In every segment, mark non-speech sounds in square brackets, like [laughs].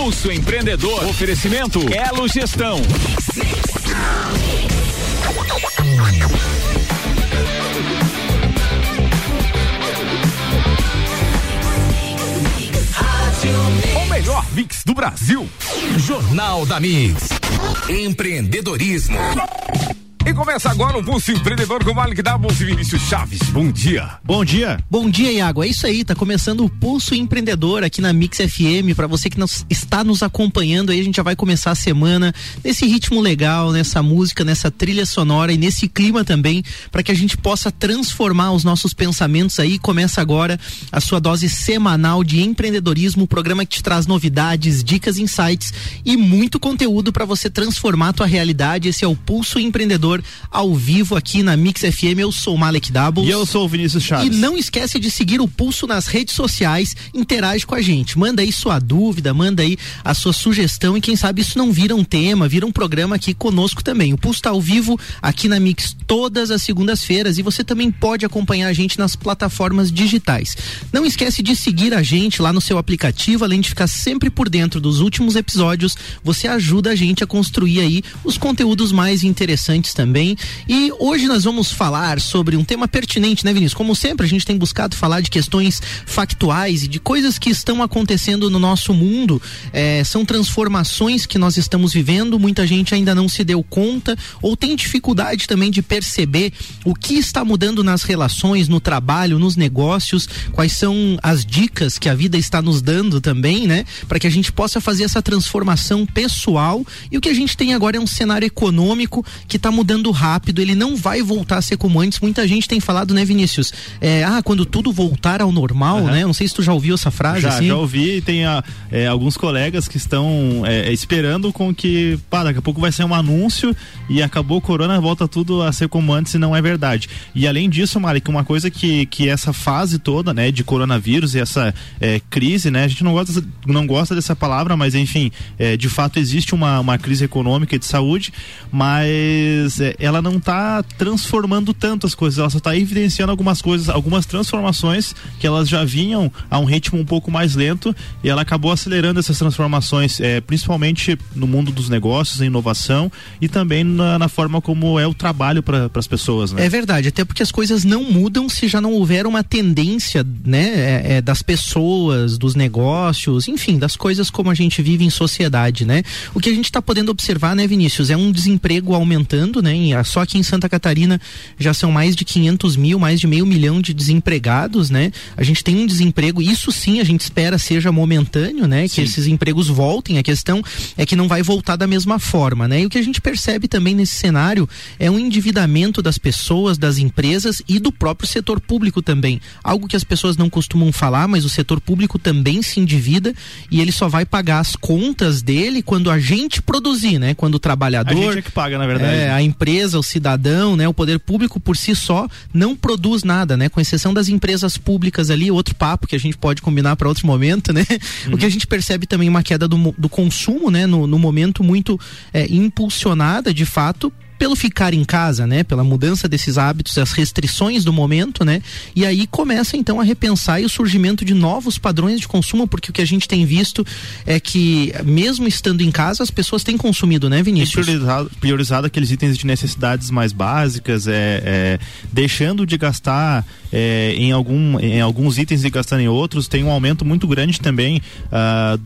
Pulso Empreendedor. Oferecimento Elo Gestão. O melhor mix do Brasil. Jornal da Mix. Empreendedorismo. E começa agora o Pulso Empreendedor com o Malik Doubles e Vinícius Chaves. Bom dia. Bom dia. Bom dia, Iago. É isso aí, tá começando o Pulso Empreendedor aqui na Mix FM. Para você que nos, está nos acompanhando aí, a gente já vai começar a semana nesse ritmo legal, nessa música, nessa trilha sonora e nesse clima também, para que a gente possa transformar os nossos pensamentos aí. Começa agora a sua dose semanal de empreendedorismo, o programa que te traz novidades, dicas, insights e muito conteúdo para você transformar a tua realidade. Esse é o Pulso Empreendedor ao vivo aqui na Mix FM. Eu sou o Malek Doubles. E eu sou o Vinícius Chaves. E não esquece de seguir o Pulso nas redes sociais, interage com a gente. Manda aí sua dúvida, manda aí a sua sugestão e quem sabe isso não vira um tema, vira um programa aqui conosco também. O Pulso está ao vivo aqui na Mix todas as segundas-feiras e você também pode acompanhar a gente nas plataformas digitais. Não esquece de seguir a gente lá no seu aplicativo, além de ficar sempre por dentro dos últimos episódios, você ajuda a gente a construir aí os conteúdos mais interessantes também. E hoje nós vamos falar sobre um tema pertinente, né, Vinícius? Como sempre, a gente tem buscado falar de questões factuais e de coisas que estão acontecendo no nosso mundo. É, são transformações que nós estamos vivendo, muita gente ainda não se deu conta ou tem dificuldade também de perceber o que está mudando nas relações, no trabalho, nos negócios, quais são as dicas que a vida está nos dando também, né? Para que a gente possa fazer essa transformação pessoal. E o que a gente tem agora é um cenário econômico que está mudando mudando rápido, ele não vai voltar a ser como antes. Muita gente tem falado, né, Vinícius? É, ah, quando tudo voltar ao normal, uhum. né? Não sei se tu já ouviu essa frase. Já, assim. já ouvi e tem a, é, alguns colegas que estão é, esperando com que, pá, daqui a pouco vai ser um anúncio e acabou o corona, volta tudo a ser como antes e não é verdade. E além disso, Mari, que uma coisa que, que essa fase toda, né, de coronavírus e essa é, crise, né, a gente não gosta, não gosta dessa palavra, mas enfim, é, de fato existe uma, uma crise econômica e de saúde, mas é, ela não está transformando tanto as coisas, ela só está evidenciando algumas coisas, algumas transformações que elas já vinham a um ritmo um pouco mais lento e ela acabou acelerando essas transformações, é, principalmente no mundo dos negócios, a inovação e também na, na forma como é o trabalho para as pessoas. Né? É verdade, até porque as coisas não mudam se já não houver uma tendência, né, é, é, das pessoas, dos negócios, enfim, das coisas como a gente vive em sociedade, né? O que a gente está podendo observar, né, Vinícius, é um desemprego aumentando, né? Né? Só aqui em Santa Catarina já são mais de 500 mil, mais de meio milhão de desempregados, né? A gente tem um desemprego, isso sim a gente espera seja momentâneo, né? Sim. Que esses empregos voltem. A questão é que não vai voltar da mesma forma, né? E o que a gente percebe também nesse cenário é um endividamento das pessoas, das empresas e do próprio setor público também. Algo que as pessoas não costumam falar, mas o setor público também se endivida e ele só vai pagar as contas dele quando a gente produzir, né? Quando o trabalhador. A gente é que paga, na verdade. É, a empresa, o cidadão, né, o poder público por si só não produz nada, né, com exceção das empresas públicas ali, outro papo que a gente pode combinar para outro momento, né? Uhum. O que a gente percebe também uma queda do, do consumo, né, no, no momento muito é, impulsionada, de fato, pelo ficar em casa, né? Pela mudança desses hábitos, as restrições do momento, né? E aí começa então a repensar o surgimento de novos padrões de consumo, porque o que a gente tem visto é que mesmo estando em casa, as pessoas têm consumido, né, Vinícius? priorizado, priorizado aqueles itens de necessidades mais básicas, é, é deixando de gastar é, em, algum, em alguns itens e gastando em outros, tem um aumento muito grande também uh,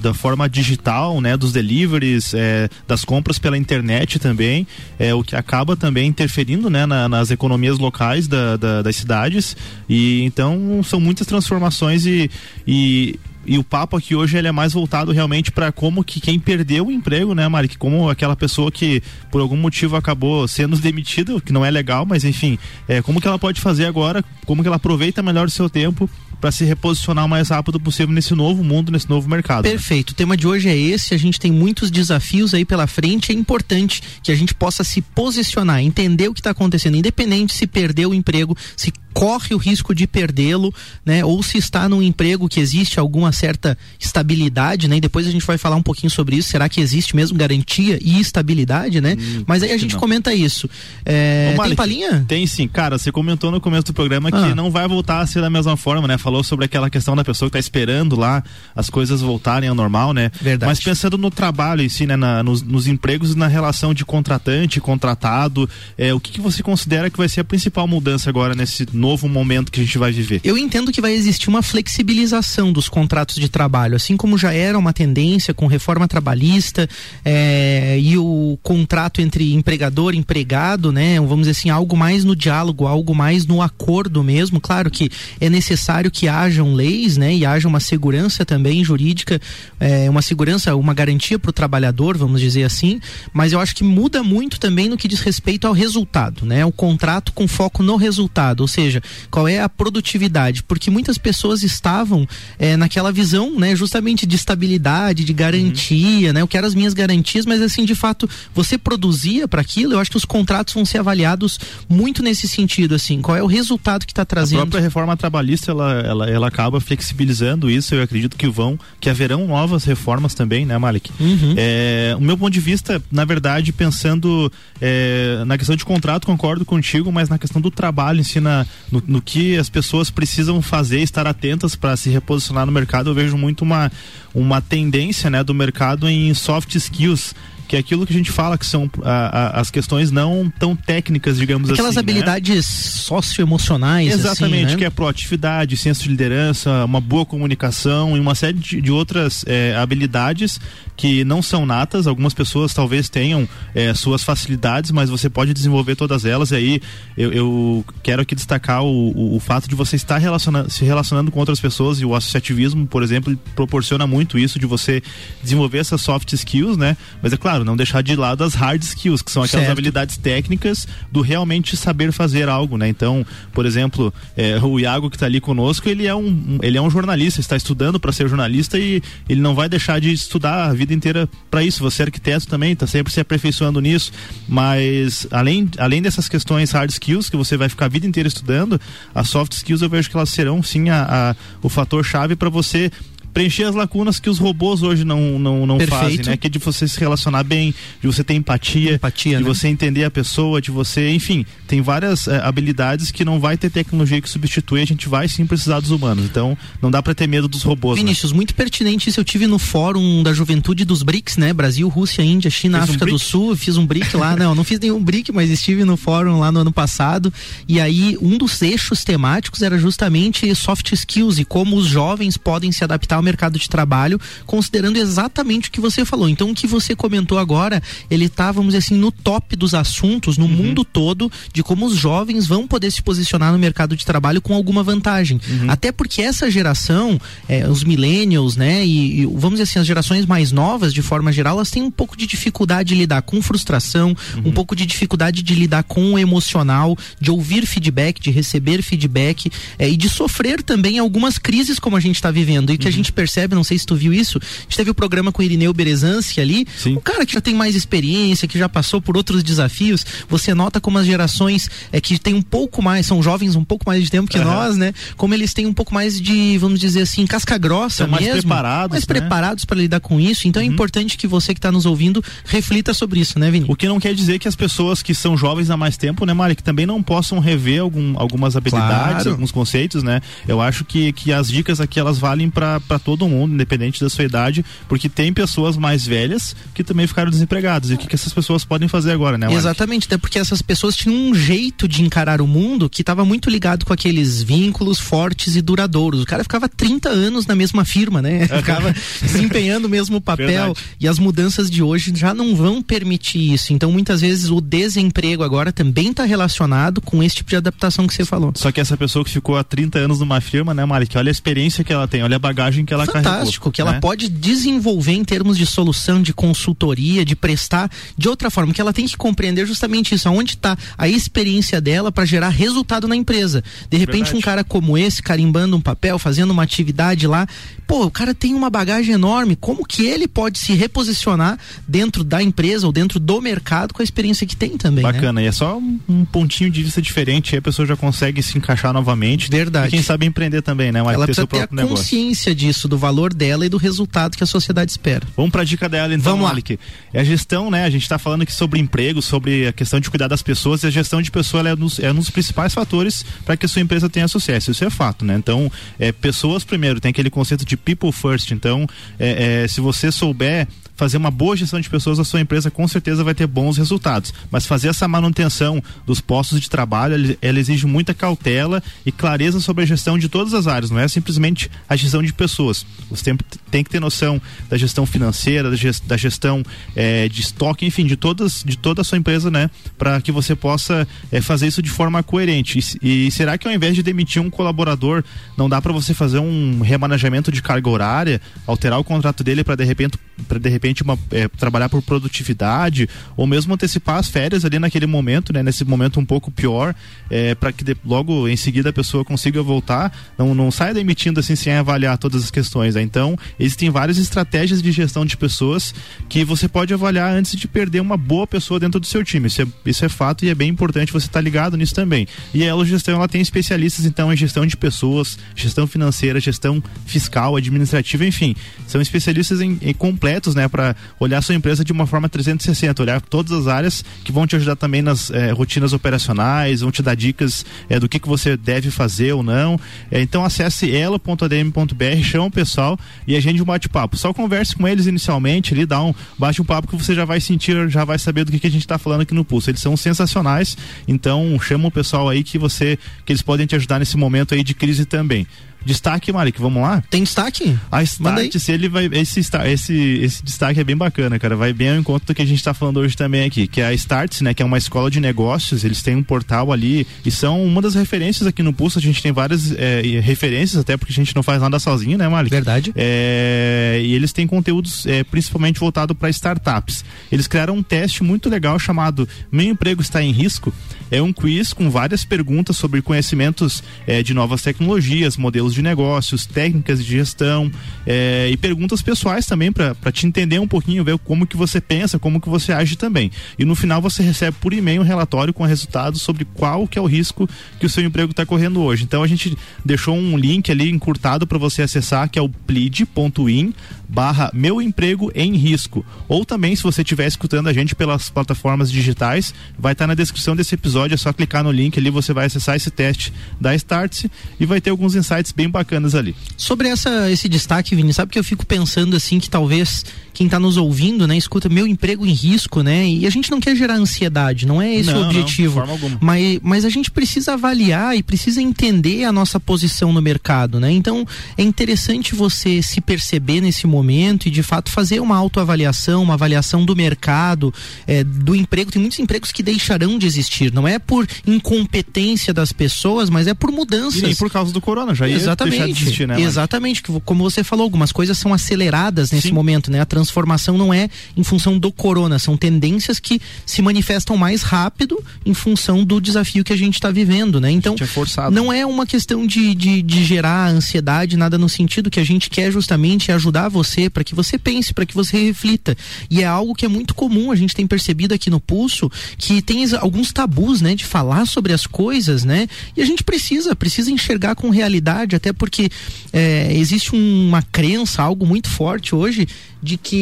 da forma digital, né, dos deliveries, é, das compras pela internet também, é o que acaba também interferindo, né, na, nas economias locais da, da, das cidades. E então são muitas transformações e, e e o papo aqui hoje ele é mais voltado realmente para como que quem perdeu o emprego, né, Mari? Como aquela pessoa que por algum motivo acabou sendo demitida, que não é legal, mas enfim, é, como que ela pode fazer agora, como que ela aproveita melhor o seu tempo para se reposicionar o mais rápido possível nesse novo mundo, nesse novo mercado. Né? Perfeito. Né? O tema de hoje é esse. A gente tem muitos desafios aí pela frente. É importante que a gente possa se posicionar, entender o que está acontecendo, independente se perdeu o emprego, se corre o risco de perdê-lo, né? Ou se está num emprego que existe alguma certa estabilidade, né? E depois a gente vai falar um pouquinho sobre isso. Será que existe mesmo garantia e estabilidade, né? Hum, Mas aí a gente não. comenta isso. É, Ô, Malik, tem palhinha? Tem sim. Cara, você comentou no começo do programa ah. que não vai voltar a ser da mesma forma, né? Falou sobre aquela questão da pessoa que está esperando lá as coisas voltarem ao normal, né? Verdade. Mas pensando no trabalho em si, né? Na, nos, nos, empregos e na relação de contratante, contratado, é, o que, que você considera que vai ser a principal mudança agora nesse novo momento que a gente vai viver? Eu entendo que vai existir uma flexibilização dos contratos de trabalho, assim como já era uma tendência com reforma trabalhista é, e o contrato entre empregador e empregado, né? Vamos dizer assim, algo mais no diálogo, algo mais no acordo mesmo. Claro que é necessário que hajam leis, né? E haja uma segurança também jurídica, é, uma segurança, uma garantia para o trabalhador, vamos dizer assim. Mas eu acho que muda muito também no que diz respeito ao resultado, né? O contrato com foco no resultado, ou seja, qual é a produtividade, porque muitas pessoas estavam é, naquela visão, né? Justamente de estabilidade, de garantia, uhum. né? Eu quero as minhas garantias, mas assim de fato você produzia para aquilo. Eu acho que os contratos vão ser avaliados muito nesse sentido, assim. Qual é o resultado que está trazendo? A própria reforma trabalhista ela, ela, ela acaba flexibilizando isso. Eu acredito que vão, que haverão novas reformas também, né, Malik? Uhum. É, o meu ponto de vista, na verdade, pensando é, na questão de contrato, concordo contigo, mas na questão do trabalho, ensina no, no que as pessoas precisam fazer, estar atentas para se reposicionar no mercado, eu vejo muito uma, uma tendência, né, do mercado em soft skills que é aquilo que a gente fala que são a, a, as questões não tão técnicas, digamos Aquelas assim. Aquelas né? habilidades né? socioemocionais. Exatamente, assim, né? que é proatividade, senso de liderança, uma boa comunicação e uma série de, de outras é, habilidades que não são natas. Algumas pessoas talvez tenham é, suas facilidades, mas você pode desenvolver todas elas. E aí eu, eu quero aqui destacar o, o, o fato de você estar relaciona se relacionando com outras pessoas e o associativismo, por exemplo, proporciona muito isso de você desenvolver essas soft skills, né? Mas é claro claro, não deixar de lado as hard skills, que são aquelas certo. habilidades técnicas do realmente saber fazer algo, né? Então, por exemplo, é, o Iago que está ali conosco, ele é um, ele é um jornalista, está estudando para ser jornalista e ele não vai deixar de estudar a vida inteira para isso. Você é arquiteto também, está sempre se aperfeiçoando nisso, mas além, além dessas questões hard skills que você vai ficar a vida inteira estudando, as soft skills eu vejo que elas serão sim a, a o fator chave para você preencher as lacunas que os robôs hoje não, não, não fazem, né? Que é de você se relacionar bem, de você ter empatia, empatia de né? você entender a pessoa, de você, enfim, tem várias é, habilidades que não vai ter tecnologia que substitui, a gente vai sim precisar dos humanos. Então, não dá para ter medo dos robôs. Né? Vinícius, né? muito pertinente isso. Eu tive no fórum da juventude dos BRICS, né? Brasil, Rússia, Índia, China, Fez África um do Sul. Fiz um BRIC lá, não, não fiz nenhum BRIC, mas estive no fórum lá no ano passado. E aí, um dos eixos temáticos era justamente soft skills e como os jovens podem se adaptar ao mercado de trabalho, considerando exatamente o que você falou. Então, o que você comentou agora, ele está, vamos dizer assim, no top dos assuntos no uhum. mundo todo de como os jovens vão poder se posicionar no mercado de trabalho com alguma vantagem. Uhum. Até porque essa geração, é, os millennials, né, e, e, vamos dizer assim, as gerações mais novas, de forma geral, elas têm um pouco de dificuldade de lidar com frustração, uhum. um pouco de dificuldade de lidar com o emocional, de ouvir feedback, de receber feedback é, e de sofrer também algumas crises como a gente está vivendo e que a uhum. Gente percebe, não sei se tu viu isso, a gente teve o programa com o Irineu Berezanski ali, Sim. um cara que já tem mais experiência, que já passou por outros desafios, você nota como as gerações é que tem um pouco mais, são jovens um pouco mais de tempo que uhum. nós, né? Como eles têm um pouco mais de, vamos dizer assim, casca grossa São mesmo. Mais preparados, mais né? preparados para lidar com isso. Então é uhum. é importante que você que está nos ouvindo reflita sobre isso, né, Vini? O que não quer dizer que as pessoas que são jovens há mais tempo, né, Mari, que também não possam rever algum, algumas habilidades, claro. alguns conceitos, né? Eu acho que, que as dicas aqui elas valem para todo mundo, independente da sua idade, porque tem pessoas mais velhas que também ficaram desempregadas. E o que, que essas pessoas podem fazer agora, né? Mari? Exatamente, até porque essas pessoas tinham um jeito de encarar o mundo que estava muito ligado com aqueles vínculos fortes e duradouros. O cara ficava 30 anos na mesma firma, né? [laughs] Ficava desempenhando o mesmo papel. Verdade. E as mudanças de hoje já não vão permitir isso. Então, muitas vezes, o desemprego agora também está relacionado com esse tipo de adaptação que você falou. Só que essa pessoa que ficou há 30 anos numa firma, né, Mari, que olha a experiência que ela tem, olha a bagagem que ela Fantástico, Fantástico, que ela né? pode desenvolver em termos de solução, de consultoria, de prestar de outra forma, que ela tem que compreender justamente isso, aonde está a experiência dela para gerar resultado na empresa. De repente, Verdade. um cara como esse, carimbando um papel, fazendo uma atividade lá, pô, o cara tem uma bagagem enorme. Como que ele pode se reposicionar dentro da empresa ou dentro do mercado com a experiência que tem também? Né? Bacana, né? e é só um, pontinho de vista diferente, aí a pessoa já consegue se encaixar novamente. Verdade. E quem sabe empreender também, né? Ela precisa ter, ter a negócio. consciência disso. Do valor dela e do resultado que a sociedade espera. Vamos para a dica dela então, Vamos Malik. É a gestão, né? A gente está falando aqui sobre emprego, sobre a questão de cuidar das pessoas e a gestão de pessoas é, nos, é um dos principais fatores para que a sua empresa tenha sucesso. Isso é fato, né? Então, é, pessoas primeiro, tem aquele conceito de people first. Então, é, é, se você souber fazer uma boa gestão de pessoas, a sua empresa com certeza vai ter bons resultados. Mas fazer essa manutenção dos postos de trabalho, ela exige muita cautela e clareza sobre a gestão de todas as áreas, não é simplesmente a gestão de pessoas. Você tem, tem que ter noção da gestão financeira, da gestão é, de estoque, enfim, de todas, de toda a sua empresa, né? Para que você possa é, fazer isso de forma coerente. E, e, será que ao invés de demitir um colaborador, não dá para você fazer um remanejamento de carga horária, alterar o contrato dele para de repente, para de repente uma, é, trabalhar por produtividade ou mesmo antecipar as férias ali naquele momento, né? Nesse momento um pouco pior, é, para que de, logo em seguida a pessoa consiga voltar, não, não saia demitindo assim sem avaliar todas as questões. Né? Então existem várias estratégias de gestão de pessoas que você pode avaliar antes de perder uma boa pessoa dentro do seu time. Isso é, isso é fato e é bem importante você estar tá ligado nisso também. E a Elo Gestão ela tem especialistas então em gestão de pessoas, gestão financeira, gestão fiscal, administrativa, enfim, são especialistas em, em completos, né? para olhar sua empresa de uma forma 360, olhar todas as áreas que vão te ajudar também nas é, rotinas operacionais, vão te dar dicas é, do que, que você deve fazer ou não. É, então acesse ela.adm.br, chama o pessoal e agende um bate-papo. Só converse com eles inicialmente, ali dá um bate um papo que você já vai sentir, já vai saber do que, que a gente está falando aqui no Pulso. Eles são sensacionais, então chama o pessoal aí que você que eles podem te ajudar nesse momento aí de crise também. Destaque, Marik, vamos lá? Tem destaque? A Start, ele vai. Esse, esse, esse destaque é bem bacana, cara. Vai bem ao encontro do que a gente está falando hoje também aqui, que é a Starts, né? Que é uma escola de negócios. Eles têm um portal ali e são uma das referências aqui no Pulso. A gente tem várias é, referências, até porque a gente não faz nada sozinho, né, Marik? Verdade. É, e eles têm conteúdos é, principalmente voltado para startups. Eles criaram um teste muito legal chamado Meu Emprego Está em Risco. É um quiz com várias perguntas sobre conhecimentos de novas tecnologias, modelos modelos de negócios, técnicas de gestão é, e perguntas pessoais também para te entender um pouquinho, ver como que você pensa, como que você age também. E no final você recebe por e-mail um relatório com resultados sobre qual que é o risco que o seu emprego está correndo hoje. Então a gente deixou um link ali encurtado para você acessar que é o plead.in barra meu emprego em risco. Ou também se você estiver escutando a gente pelas plataformas digitais, vai estar tá na descrição desse episódio, é só clicar no link ali, você vai acessar esse teste da Startse e vai ter alguns insights bem bacanas ali. Sobre essa, esse destaque, Vini, sabe que eu fico pensando assim que talvez quem está nos ouvindo, né, escuta meu emprego em risco, né? E a gente não quer gerar ansiedade, não é esse não, o objetivo. Não, mas, mas a gente precisa avaliar e precisa entender a nossa posição no mercado, né? Então é interessante você se perceber nesse momento e de fato fazer uma autoavaliação, uma avaliação do mercado, é, do emprego. Tem muitos empregos que deixarão de existir. Não é por incompetência das pessoas, mas é por mudanças. E nem por causa do corona, já ia Exatamente. de existir, né? Exatamente. Como você falou, algumas coisas são aceleradas nesse Sim. momento, né? A transformação não é em função do corona, são tendências que se manifestam mais rápido em função do desafio que a gente está vivendo, né? Então, é não é uma questão de, de, de, gerar ansiedade, nada no sentido que a gente quer justamente ajudar você para que você pense, para que você reflita. E é algo que é muito comum, a gente tem percebido aqui no Pulso, que tem alguns tabus, né? De falar sobre as coisas, né? E a gente precisa, precisa enxergar com realidade, até porque é, existe uma crença, algo muito forte hoje, de que,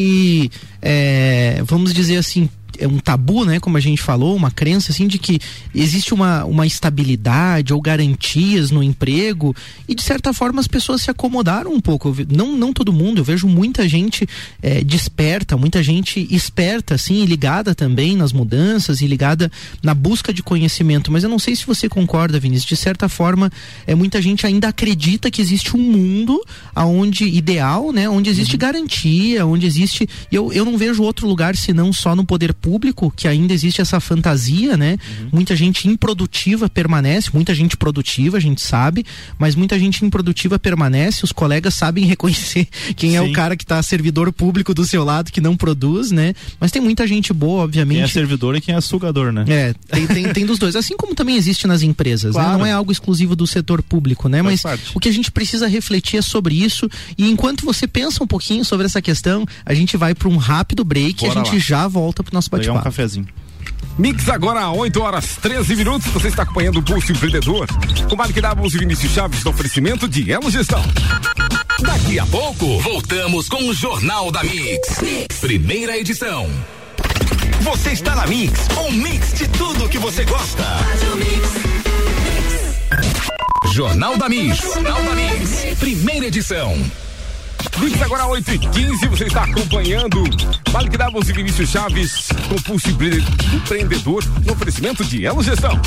é, vamos dizer assim, um tabu, né, como a gente falou, uma crença assim de que existe uma, uma estabilidade ou garantias no emprego e de certa forma as pessoas se acomodaram um pouco. Não, não todo mundo, eu vejo muita gente é, desperta, muita gente esperta, assim, ligada também nas mudanças e ligada na busca de conhecimento. Mas eu não sei se você concorda, Vinícius. De certa forma, é muita gente ainda acredita que existe um mundo aonde ideal, né, onde existe uhum. garantia, onde existe. Eu, eu não vejo outro lugar senão só no poder público público que ainda existe essa fantasia, né? Uhum. Muita gente improdutiva permanece, muita gente produtiva, a gente sabe, mas muita gente improdutiva permanece. Os colegas sabem [laughs] reconhecer quem Sim. é o cara que está servidor público do seu lado, que não produz, né? Mas tem muita gente boa, obviamente. Quem é servidor e quem é sugador, né? É, tem, tem, tem dos dois. Assim como também existe nas empresas, claro. né? Não é algo exclusivo do setor público, né? Mas parte. o que a gente precisa refletir é sobre isso. E enquanto você pensa um pouquinho sobre essa questão, a gente vai para um rápido break Bora e a gente lá. já volta para o nosso bate-papo. Pegar um cafezinho. Mix agora 8 horas 13 minutos. Você está acompanhando o Pulso Empreendedor. Com Mark Davos e Vinícius Chaves no oferecimento de Elo Gestão. Daqui a pouco, voltamos com o Jornal da mix. mix. Primeira edição. Você está na Mix, um mix de tudo que você gosta. Jornal da Mix. Jornal da Mix. Primeira edição. Mix agora 8 e 15 você está acompanhando Vale que dá e Vinícius Chaves com Pulso Empreendedor no oferecimento de Elo Gestão.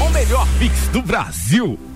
O melhor Mix do Brasil.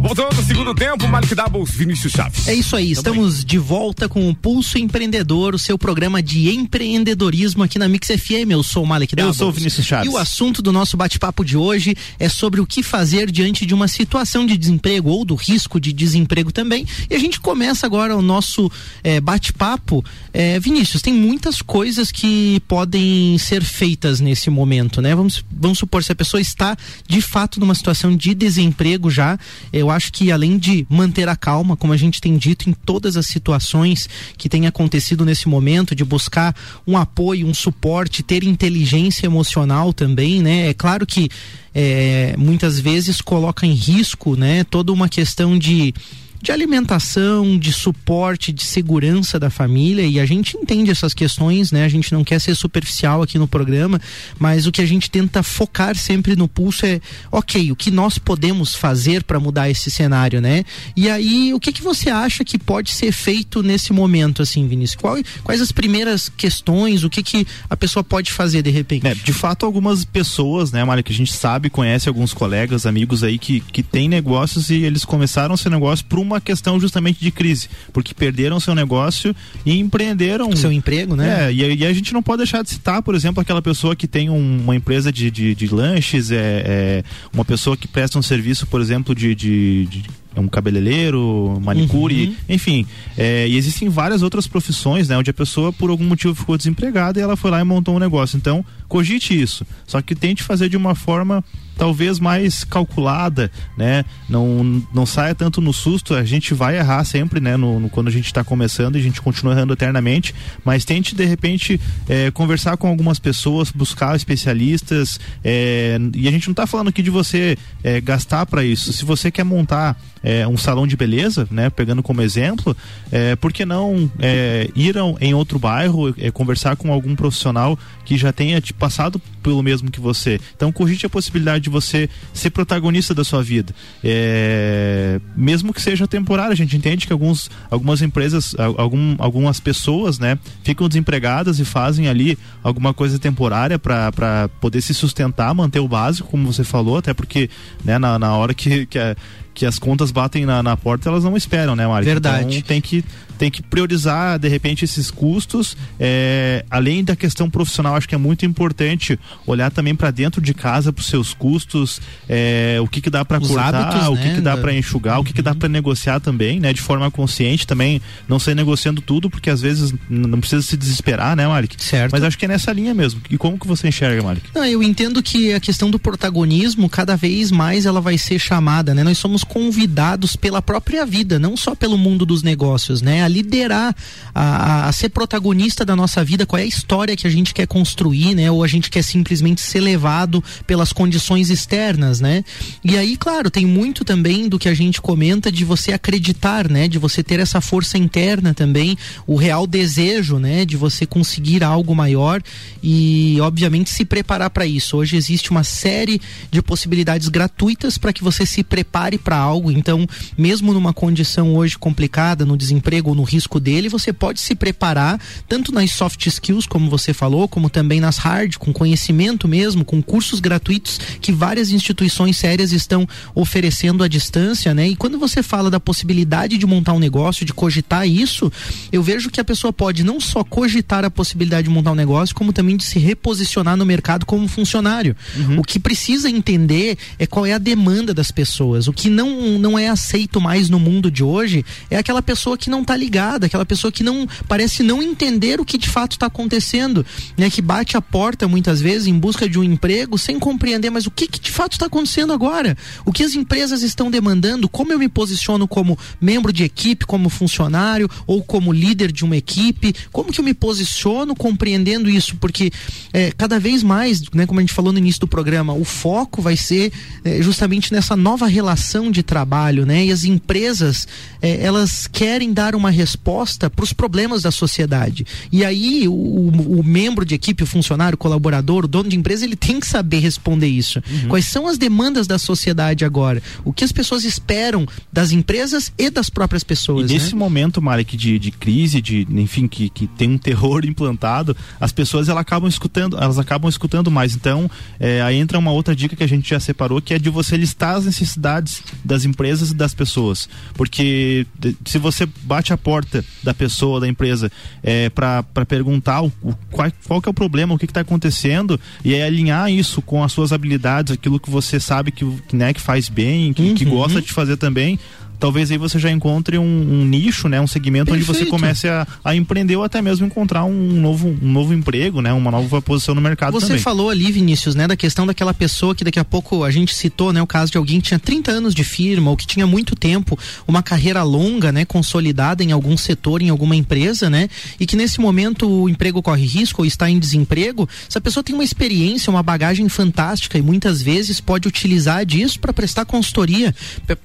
Voltando no segundo tempo, Malik Doubles, Vinícius Chaves. É isso aí, estamos de volta com o Pulso Empreendedor, o seu programa de empreendedorismo aqui na Mix FM. Eu sou o Malik Doubles. Eu sou o Vinícius Chaves. E o assunto do nosso bate-papo de hoje é sobre o que fazer diante de uma situação de desemprego ou do risco de desemprego também. E a gente começa agora o nosso é, bate-papo. É, Vinícius, tem muitas coisas que podem ser feitas nesse momento, né? Vamos, vamos supor, se a pessoa está de fato numa situação de desemprego já, eu eu acho que além de manter a calma, como a gente tem dito em todas as situações que têm acontecido nesse momento, de buscar um apoio, um suporte, ter inteligência emocional também, né? É claro que é, muitas vezes coloca em risco, né? Toda uma questão de de alimentação, de suporte, de segurança da família e a gente entende essas questões, né? A gente não quer ser superficial aqui no programa, mas o que a gente tenta focar sempre no pulso é, ok, o que nós podemos fazer para mudar esse cenário, né? E aí, o que que você acha que pode ser feito nesse momento, assim, Vinícius? Qual, quais as primeiras questões, o que que a pessoa pode fazer de repente? É, de fato, algumas pessoas, né, Mário, que a gente sabe, conhece alguns colegas, amigos aí que, que têm negócios e eles começaram seu negócio por uma questão justamente de crise, porque perderam seu negócio e empreenderam. Seu emprego, né? É, e, e a gente não pode deixar de citar, por exemplo, aquela pessoa que tem um, uma empresa de, de, de lanches, é, é, uma pessoa que presta um serviço, por exemplo, de, de, de um cabeleireiro, manicure, uhum. enfim. É, e existem várias outras profissões, né? Onde a pessoa, por algum motivo, ficou desempregada e ela foi lá e montou um negócio. Então, cogite isso. Só que tente fazer de uma forma talvez mais calculada, né? Não, não saia tanto no susto, a gente vai errar sempre, né? No, no quando a gente está começando e a gente continua errando eternamente, mas tente de repente é, conversar com algumas pessoas, buscar especialistas, é, e a gente não está falando aqui de você é, gastar para isso. Se você quer montar é, um salão de beleza, né? Pegando como exemplo, é, por que não é, ir em outro bairro, é, conversar com algum profissional que já tenha te passado pelo mesmo que você. Então cogite a possibilidade de você ser protagonista da sua vida. É, mesmo que seja temporário, a gente entende que alguns, algumas empresas, algum, algumas pessoas, né, ficam desempregadas e fazem ali alguma coisa temporária para poder se sustentar, manter o básico, como você falou, até porque né, na, na hora que, que, a, que as contas batem na, na porta, elas não esperam, né, Mário? Verdade. Então tem que tem que priorizar de repente esses custos. É, além da questão profissional, acho que é muito importante olhar também para dentro de casa para os seus custos, é, o que, que dá para cortar, hábitos, o que, né? que dá para enxugar, uhum. o que, que dá para negociar também, né? De forma consciente também, não sair negociando tudo, porque às vezes não precisa se desesperar, né, Malik? Certo. Mas acho que é nessa linha mesmo. E como que você enxerga, Malik? Não, eu entendo que a questão do protagonismo, cada vez mais ela vai ser chamada, né? Nós somos convidados pela própria vida, não só pelo mundo dos negócios, né? Liderar, a, a, ser protagonista da nossa vida, qual é a história que a gente quer construir, né? Ou a gente quer simplesmente ser levado pelas condições externas, né? E aí, claro, tem muito também do que a gente comenta de você acreditar, né? De você ter essa força interna também, o real desejo, né? De você conseguir algo maior e, obviamente, se preparar para isso. Hoje existe uma série de possibilidades gratuitas para que você se prepare para algo. Então, mesmo numa condição hoje complicada, no desemprego no risco dele, você pode se preparar tanto nas soft skills, como você falou, como também nas hard, com conhecimento mesmo, com cursos gratuitos que várias instituições sérias estão oferecendo à distância, né? E quando você fala da possibilidade de montar um negócio, de cogitar isso, eu vejo que a pessoa pode não só cogitar a possibilidade de montar um negócio, como também de se reposicionar no mercado como funcionário. Uhum. O que precisa entender é qual é a demanda das pessoas. O que não, não é aceito mais no mundo de hoje é aquela pessoa que não está ligada, aquela pessoa que não parece não entender o que de fato está acontecendo, né? Que bate a porta muitas vezes em busca de um emprego sem compreender, mas o que, que de fato está acontecendo agora? O que as empresas estão demandando? Como eu me posiciono como membro de equipe, como funcionário ou como líder de uma equipe? Como que eu me posiciono compreendendo isso? Porque é, cada vez mais, né, como a gente falou no início do programa, o foco vai ser é, justamente nessa nova relação de trabalho, né? E as empresas é, elas querem dar uma resposta para os problemas da sociedade. E aí o, o, membro de equipe, o funcionário, o colaborador, o dono de empresa, ele tem que saber responder isso. Uhum. Quais são as demandas da sociedade agora? O que as pessoas esperam das empresas e das próprias pessoas? E nesse né? momento, Marek, de, de crise, de enfim, que, que tem um terror [laughs] implantado, as pessoas elas acabam escutando, elas acabam escutando mais. Então, é, aí entra uma outra dica que a gente já separou, que é de você listar as necessidades das empresas e das pessoas. Porque se você bate a porta da pessoa, da empresa, é, para perguntar o, qual, qual que é o problema, o que está acontecendo, e aí alinhar isso com as suas habilidades, aquilo que você sabe que, né, que faz bem, que, uhum. que gosta de fazer também, talvez aí você já encontre um, um nicho, né, um segmento Perfeito. onde você comece a, a, empreender ou até mesmo encontrar um novo, um novo emprego, né, uma nova posição no mercado você também. falou ali, Vinícius, né, da questão daquela pessoa que daqui a pouco a gente citou, né, o caso de alguém que tinha 30 anos de firma ou que tinha muito tempo, uma carreira longa, né, consolidada em algum setor, em alguma empresa, né, e que nesse momento o emprego corre risco ou está em desemprego, essa pessoa tem uma experiência, uma bagagem fantástica e muitas vezes pode utilizar disso para prestar consultoria,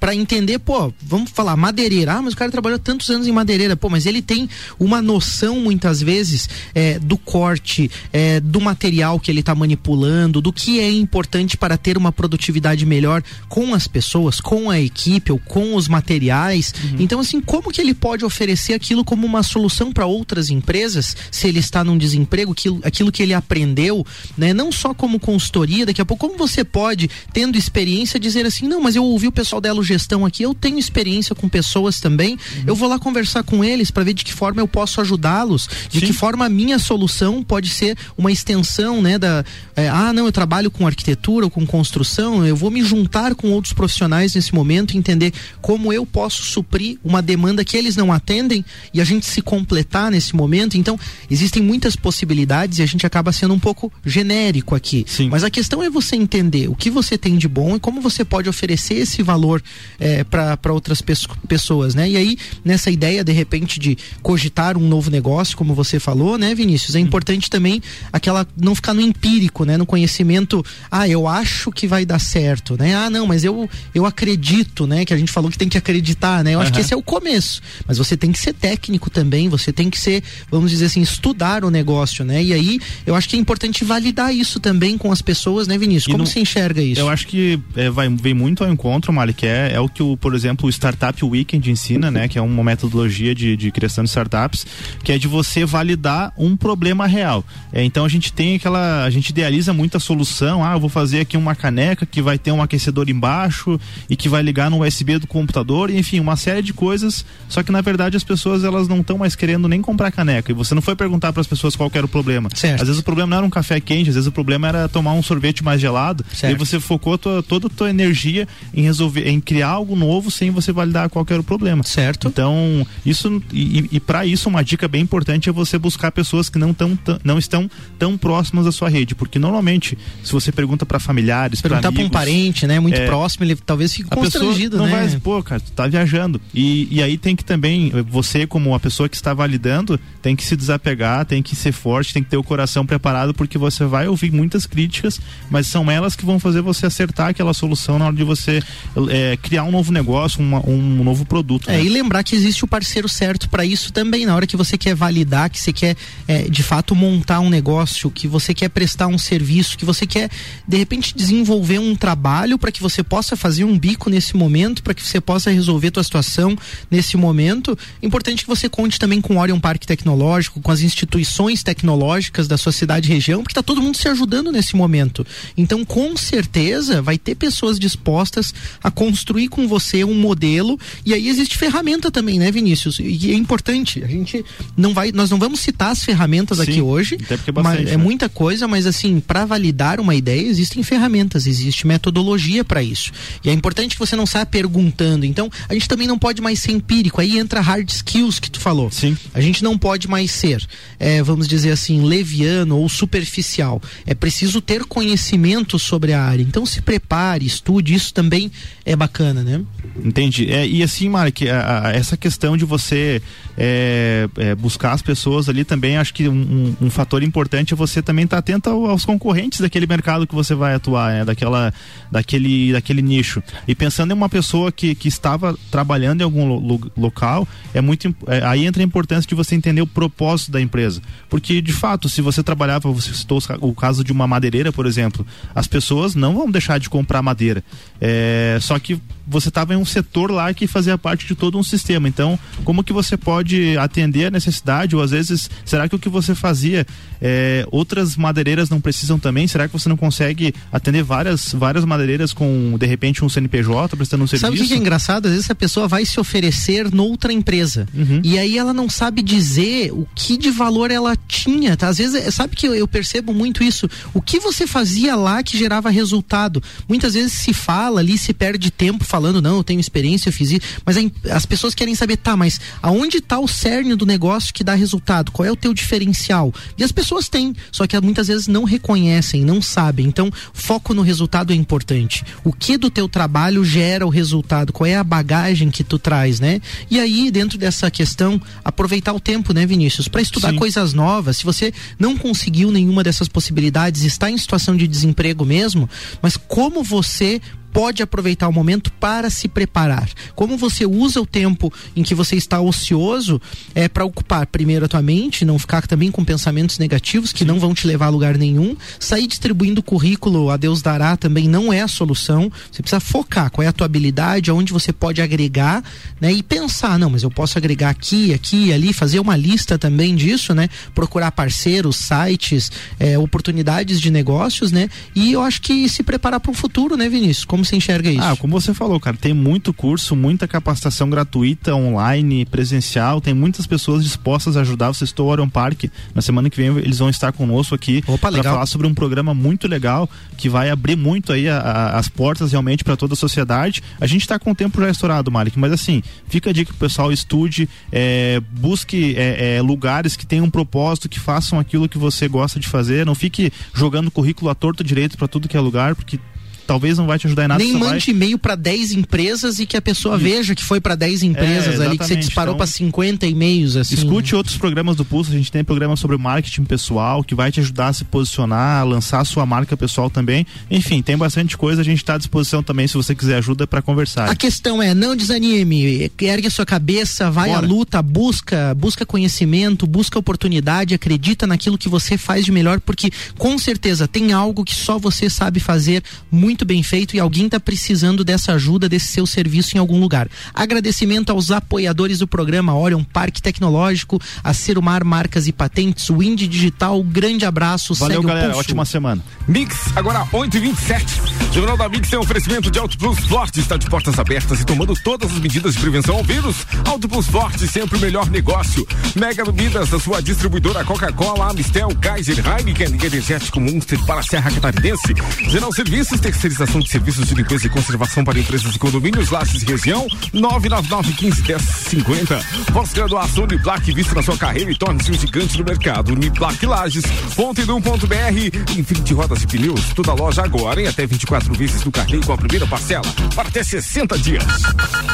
para entender, pô, vamos falar, madeireira. Ah, mas o cara trabalhou tantos anos em madeireira. Pô, mas ele tem uma noção, muitas vezes, é, do corte, é, do material que ele está manipulando, do que é importante para ter uma produtividade melhor com as pessoas, com a equipe ou com os materiais. Uhum. Então, assim, como que ele pode oferecer aquilo como uma solução para outras empresas, se ele está num desemprego, aquilo, aquilo que ele aprendeu, né? Não só como consultoria, daqui a pouco, como você pode, tendo experiência, dizer assim, não, mas eu ouvi o pessoal da Elo Gestão aqui, eu tenho experiência experiência com pessoas também, uhum. eu vou lá conversar com eles para ver de que forma eu posso ajudá-los, de Sim. que forma a minha solução pode ser uma extensão, né, da é, ah, não, eu trabalho com arquitetura ou com construção, eu vou me juntar com outros profissionais nesse momento e entender como eu posso suprir uma demanda que eles não atendem e a gente se completar nesse momento. Então, existem muitas possibilidades e a gente acaba sendo um pouco genérico aqui. Sim. Mas a questão é você entender o que você tem de bom e como você pode oferecer esse valor é, para outras pessoas, né? E aí, nessa ideia, de repente, de cogitar um novo negócio, como você falou, né, Vinícius? É uhum. importante também aquela não ficar no empírico, né? No conhecimento, ah, eu acho que vai dar certo, né? Ah, não, mas eu, eu acredito, né? Que a gente falou que tem que acreditar, né? Eu uhum. acho que esse é o começo. Mas você tem que ser técnico também, você tem que ser, vamos dizer assim, estudar o negócio, né? E aí, eu acho que é importante validar isso também com as pessoas, né, Vinícius? Como você enxerga isso? Eu acho que é, vai, vem muito ao encontro, Mali, que é, é o que, o, por exemplo, o Startup Weekend ensina, né? Que é uma metodologia de, de criação de startups, que é de você validar um problema real. É, então a gente tem aquela. A gente idealiza muita solução. Ah, eu vou fazer aqui uma caneca que vai ter um aquecedor embaixo e que vai ligar no USB do computador, enfim, uma série de coisas. Só que na verdade as pessoas elas não estão mais querendo nem comprar caneca. E você não foi perguntar para as pessoas qual era o problema. Certo. Às vezes o problema não era um café quente, às vezes o problema era tomar um sorvete mais gelado. Certo. E você focou tua, toda a tua energia em resolver, em criar algo novo sem você validar qual era o problema. Certo. Então, isso e, e para isso uma dica bem importante é você buscar pessoas que não tão, não estão tão próximas da sua rede, porque normalmente se você pergunta para familiares, perguntar para um parente, né, muito é, próximo, ele talvez fique constrangido, não né? vai, pô, cara, tu tá viajando. E, e aí tem que também você como a pessoa que está validando, tem que se desapegar, tem que ser forte, tem que ter o coração preparado porque você vai ouvir muitas críticas, mas são elas que vão fazer você acertar aquela solução na hora de você é, criar um novo negócio, uma, um novo produto. É, né? e lembrar que existe o parceiro certo para isso também, na hora que você quer validar, que você quer é, de fato montar um negócio, que você quer prestar um serviço, que você quer de repente desenvolver um trabalho para que você possa fazer um bico nesse momento, para que você possa resolver tua situação nesse momento. Importante que você conte também com o Orion Parque Tecnológico, com as instituições tecnológicas da sua cidade e região, porque está todo mundo se ajudando nesse momento. Então, com certeza, vai ter pessoas dispostas a construir com você um modelo modelo e aí existe ferramenta também, né, Vinícius? E é importante. A gente não vai, nós não vamos citar as ferramentas Sim, aqui hoje. Até porque é, bastante, é né? muita coisa, mas assim, para validar uma ideia existem ferramentas, existe metodologia para isso. E é importante que você não saia perguntando. Então, a gente também não pode mais ser empírico. Aí entra hard skills que tu falou. Sim. A gente não pode mais ser, é, vamos dizer assim, leviano ou superficial. É preciso ter conhecimento sobre a área. Então, se prepare, estude. Isso também é bacana, né? Entendi. É, e assim, Mark, a, a, essa questão de você é, é, buscar as pessoas ali também, acho que um, um, fator importante é você também estar tá atento aos concorrentes daquele mercado que você vai atuar, né? daquela, daquele, daquele nicho. E pensando em uma pessoa que, que estava trabalhando em algum lo, local, é muito é, aí entra a importância de você entender o propósito da empresa. Porque, de fato, se você trabalhava, você citou o caso de uma madeireira, por exemplo, as pessoas não vão deixar de comprar madeira. É, só que você estava em um setor lá que fazia parte de todo um sistema. Então, como que você pode atender a necessidade? Ou às vezes, será que o que você fazia, é, outras madeireiras não precisam também? Será que você não consegue atender várias, várias madeireiras com, de repente, um CNPJ prestando um serviço? Sabe o que é engraçado? Às vezes a pessoa vai se oferecer noutra empresa. Uhum. E aí ela não sabe dizer o que de valor ela tinha. Tá? Às vezes, sabe que eu, percebo muito isso. O que você fazia lá que gerava resultado? Muitas vezes se fala ali, se perde tempo falando, não, eu tenho experiência, eu fiz isso, mas as pessoas querem saber, tá, mas aonde está o cerne do negócio que dá resultado? Qual é o teu diferencial? E as pessoas têm, só que muitas vezes não reconhecem, não sabem. Então, foco no resultado é importante. O que do teu trabalho gera o resultado? Qual é a bagagem que tu traz, né? E aí, dentro dessa questão, aproveitar o tempo, né, Vinícius, para estudar Sim. coisas novas. Se você não conseguiu nenhuma dessas possibilidades, está em situação de desemprego mesmo, mas como você pode aproveitar o momento para se preparar. Como você usa o tempo em que você está ocioso é para ocupar primeiro a tua mente, não ficar também com pensamentos negativos que Sim. não vão te levar a lugar nenhum. Sair distribuindo currículo a Deus dará também não é a solução. Você precisa focar qual é a tua habilidade, aonde você pode agregar, né? E pensar, não, mas eu posso agregar aqui, aqui, ali, fazer uma lista também disso, né? Procurar parceiros, sites, é, oportunidades de negócios, né? E eu acho que se preparar para o futuro, né, Vinícius? Como você enxerga isso? Ah, como você falou, cara, tem muito curso, muita capacitação gratuita, online, presencial, tem muitas pessoas dispostas a ajudar. Você estou Orion Park, na semana que vem eles vão estar conosco aqui para falar sobre um programa muito legal que vai abrir muito aí a, a, as portas realmente para toda a sociedade. A gente está com o tempo já estourado, Malik, mas assim, fica a dica que o pessoal estude, é, busque é, é, lugares que tenham um propósito, que façam aquilo que você gosta de fazer, não fique jogando currículo à torta direito para tudo que é lugar, porque talvez não vai te ajudar em nada. Nem mande vai... e-mail para 10 empresas e que a pessoa Isso. veja que foi para 10 empresas é, ali, que você disparou então, para 50 e-mails. Assim. Escute outros programas do Pulso, a gente tem programa sobre marketing pessoal que vai te ajudar a se posicionar, a lançar a sua marca pessoal também. Enfim, tem bastante coisa, a gente está à disposição também se você quiser ajuda para conversar. A questão é, não desanime, ergue a sua cabeça, vai Bora. à luta, busca, busca conhecimento, busca oportunidade, acredita naquilo que você faz de melhor, porque com certeza tem algo que só você sabe fazer muito muito bem feito e alguém está precisando dessa ajuda, desse seu serviço em algum lugar. Agradecimento aos apoiadores do programa Orion Parque Tecnológico, a Serumar Marcas e Patentes, o Indy Digital, grande abraço, Valeu, galera, ótima semana. Mix, agora 8 e 27 Jornal da Mix tem oferecimento de Auto Plus Forte, está de portas abertas e tomando todas as medidas de prevenção ao vírus. Auto Plus Forte, sempre o melhor negócio. Mega Bebidas, a sua distribuidora Coca-Cola, Amistel, Kaiser, Heineken, Energético Monster para a Serra Catarinense. Geral Serviços, terceirização de serviços de limpeza e conservação para empresas e condomínios, Lages e região, 999-15-1050. Pós-graduação Uniplac, vista na sua carreira e torne-se um gigante no mercado. Uniplac Lages, ponto.com.br, Infinity Rodas e Pneus, toda loja agora em até 24 vezes no cartão com a primeira parcela, para até 60 dias.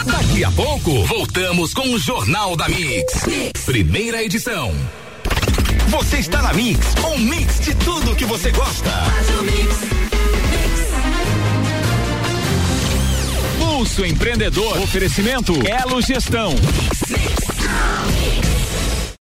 Daqui a pouco, voltamos com o Jornal da mix. Primeira edição. Você está na Mix, um mix de tudo que você gosta. Pulso Empreendedor. Oferecimento Elo Gestão.